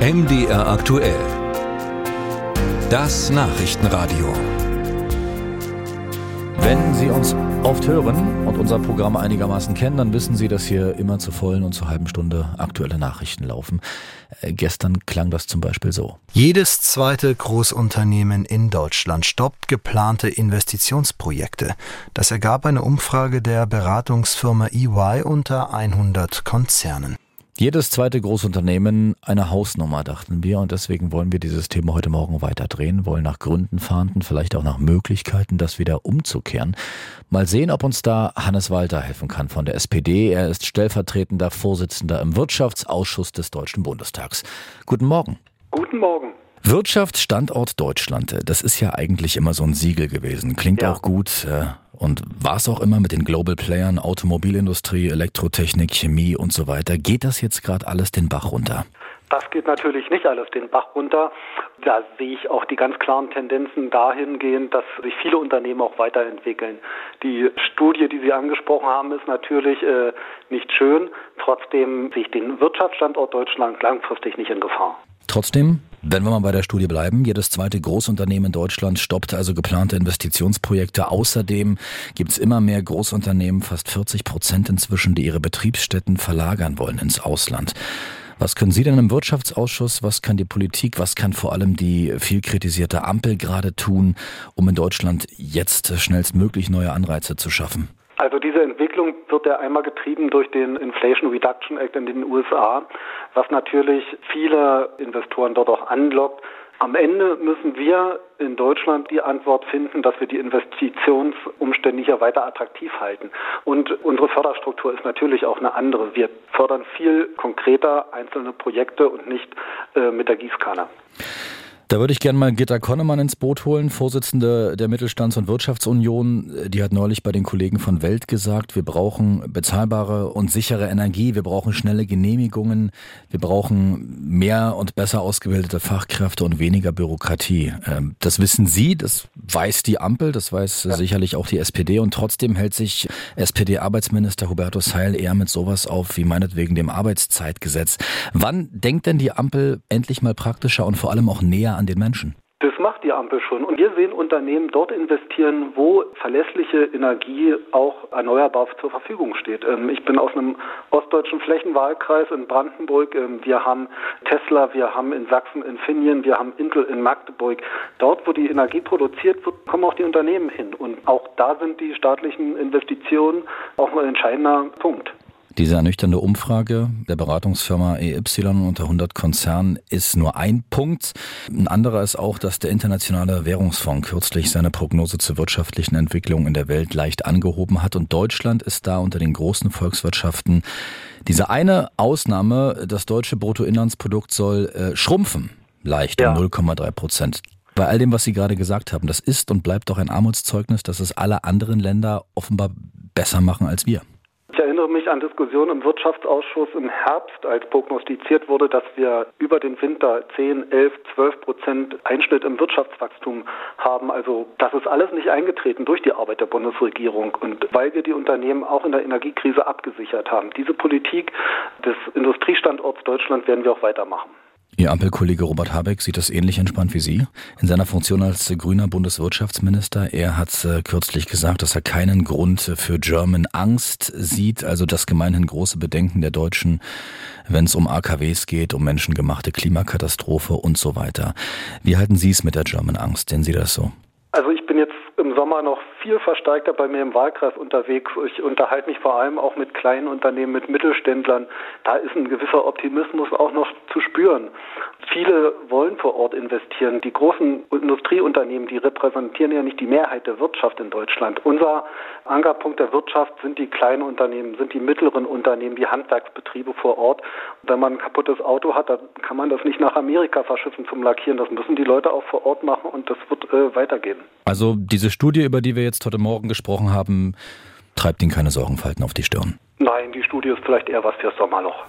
MDR aktuell. Das Nachrichtenradio. Wenn Sie uns oft hören und unser Programm einigermaßen kennen, dann wissen Sie, dass hier immer zur vollen und zur halben Stunde aktuelle Nachrichten laufen. Äh, gestern klang das zum Beispiel so. Jedes zweite Großunternehmen in Deutschland stoppt geplante Investitionsprojekte. Das ergab eine Umfrage der Beratungsfirma EY unter 100 Konzernen. Jedes zweite Großunternehmen eine Hausnummer, dachten wir. Und deswegen wollen wir dieses Thema heute Morgen weiterdrehen, wollen nach Gründen fahnden, vielleicht auch nach Möglichkeiten, das wieder umzukehren. Mal sehen, ob uns da Hannes Walter helfen kann von der SPD. Er ist stellvertretender Vorsitzender im Wirtschaftsausschuss des Deutschen Bundestags. Guten Morgen. Guten Morgen. Wirtschaftsstandort Deutschland, das ist ja eigentlich immer so ein Siegel gewesen. Klingt ja. auch gut. Und war es auch immer mit den Global Playern, Automobilindustrie, Elektrotechnik, Chemie und so weiter. Geht das jetzt gerade alles den Bach runter? Das geht natürlich nicht alles den Bach runter. Da sehe ich auch die ganz klaren Tendenzen dahingehend, dass sich viele Unternehmen auch weiterentwickeln. Die Studie, die Sie angesprochen haben, ist natürlich äh, nicht schön. Trotzdem sehe ich den Wirtschaftsstandort Deutschland langfristig nicht in Gefahr. Trotzdem, wenn wir mal bei der Studie bleiben, jedes zweite Großunternehmen in Deutschland stoppt also geplante Investitionsprojekte. Außerdem gibt es immer mehr Großunternehmen, fast 40 Prozent inzwischen, die ihre Betriebsstätten verlagern wollen ins Ausland. Was können Sie denn im Wirtschaftsausschuss, was kann die Politik, was kann vor allem die viel kritisierte Ampel gerade tun, um in Deutschland jetzt schnellstmöglich neue Anreize zu schaffen? Also diese Entwicklung wird ja einmal getrieben durch den Inflation Reduction Act in den USA, was natürlich viele Investoren dort auch anlockt. Am Ende müssen wir in Deutschland die Antwort finden, dass wir die Investitionsumstände hier weiter attraktiv halten. Und unsere Förderstruktur ist natürlich auch eine andere. Wir fördern viel konkreter einzelne Projekte und nicht äh, mit der Gießkanne. Da würde ich gerne mal Gitta Konnemann ins Boot holen, Vorsitzende der Mittelstands- und Wirtschaftsunion. Die hat neulich bei den Kollegen von Welt gesagt, wir brauchen bezahlbare und sichere Energie, wir brauchen schnelle Genehmigungen, wir brauchen mehr und besser ausgebildete Fachkräfte und weniger Bürokratie. Ähm, das wissen Sie, das weiß die Ampel, das weiß ja. sicherlich auch die SPD und trotzdem hält sich SPD-Arbeitsminister Hubertus Heil eher mit sowas auf wie meinetwegen dem Arbeitszeitgesetz. Wann denkt denn die Ampel endlich mal praktischer und vor allem auch näher an den Menschen? Das macht die Ampel schon. Und wir sehen Unternehmen dort investieren, wo verlässliche Energie auch erneuerbar zur Verfügung steht. Ähm, ich bin aus einem ostdeutschen Flächenwahlkreis in Brandenburg. Ähm, wir haben Tesla, wir haben in Sachsen Infineon, wir haben Intel in Magdeburg. Dort, wo die Energie produziert wird, kommen auch die Unternehmen hin. Und auch da sind die staatlichen Investitionen auch ein entscheidender Punkt. Diese ernüchternde Umfrage der Beratungsfirma EY unter 100 Konzernen ist nur ein Punkt. Ein anderer ist auch, dass der Internationale Währungsfonds kürzlich seine Prognose zur wirtschaftlichen Entwicklung in der Welt leicht angehoben hat und Deutschland ist da unter den großen Volkswirtschaften. Diese eine Ausnahme, das deutsche Bruttoinlandsprodukt soll äh, schrumpfen, leicht ja. um 0,3 Prozent. Bei all dem, was Sie gerade gesagt haben, das ist und bleibt doch ein Armutszeugnis, dass es alle anderen Länder offenbar besser machen als wir erinnere mich an Diskussionen im Wirtschaftsausschuss im Herbst, als prognostiziert wurde, dass wir über den Winter 10, 11, 12 Prozent Einschnitt im Wirtschaftswachstum haben. Also das ist alles nicht eingetreten durch die Arbeit der Bundesregierung und weil wir die Unternehmen auch in der Energiekrise abgesichert haben. Diese Politik des Industriestandorts Deutschland werden wir auch weitermachen. Ihr Ampelkollege Robert Habeck sieht das ähnlich entspannt wie Sie. In seiner Funktion als grüner Bundeswirtschaftsminister, er hat äh, kürzlich gesagt, dass er keinen Grund für German Angst sieht, also das gemeinhin große Bedenken der Deutschen, wenn es um AKWs geht, um menschengemachte Klimakatastrophe und so weiter. Wie halten Sie es mit der German Angst? Sehen Sie das so? Also ich bin Sommer noch viel verstärkter bei mir im Wahlkreis unterwegs. Ich unterhalte mich vor allem auch mit kleinen Unternehmen, mit Mittelständlern. Da ist ein gewisser Optimismus auch noch zu spüren. Viele wollen vor Ort investieren. Die großen Industrieunternehmen, die repräsentieren ja nicht die Mehrheit der Wirtschaft in Deutschland. Unser Ankerpunkt der Wirtschaft sind die kleinen Unternehmen, sind die mittleren Unternehmen, die Handwerksbetriebe vor Ort. Wenn man ein kaputtes Auto hat, dann kann man das nicht nach Amerika verschiffen zum Lackieren. Das müssen die Leute auch vor Ort machen und das wird äh, weitergehen. Also diese Studie, über die wir jetzt heute Morgen gesprochen haben, treibt Ihnen keine Sorgenfalten auf die Stirn. Nein, die Studie ist vielleicht eher was fürs Sommerloch.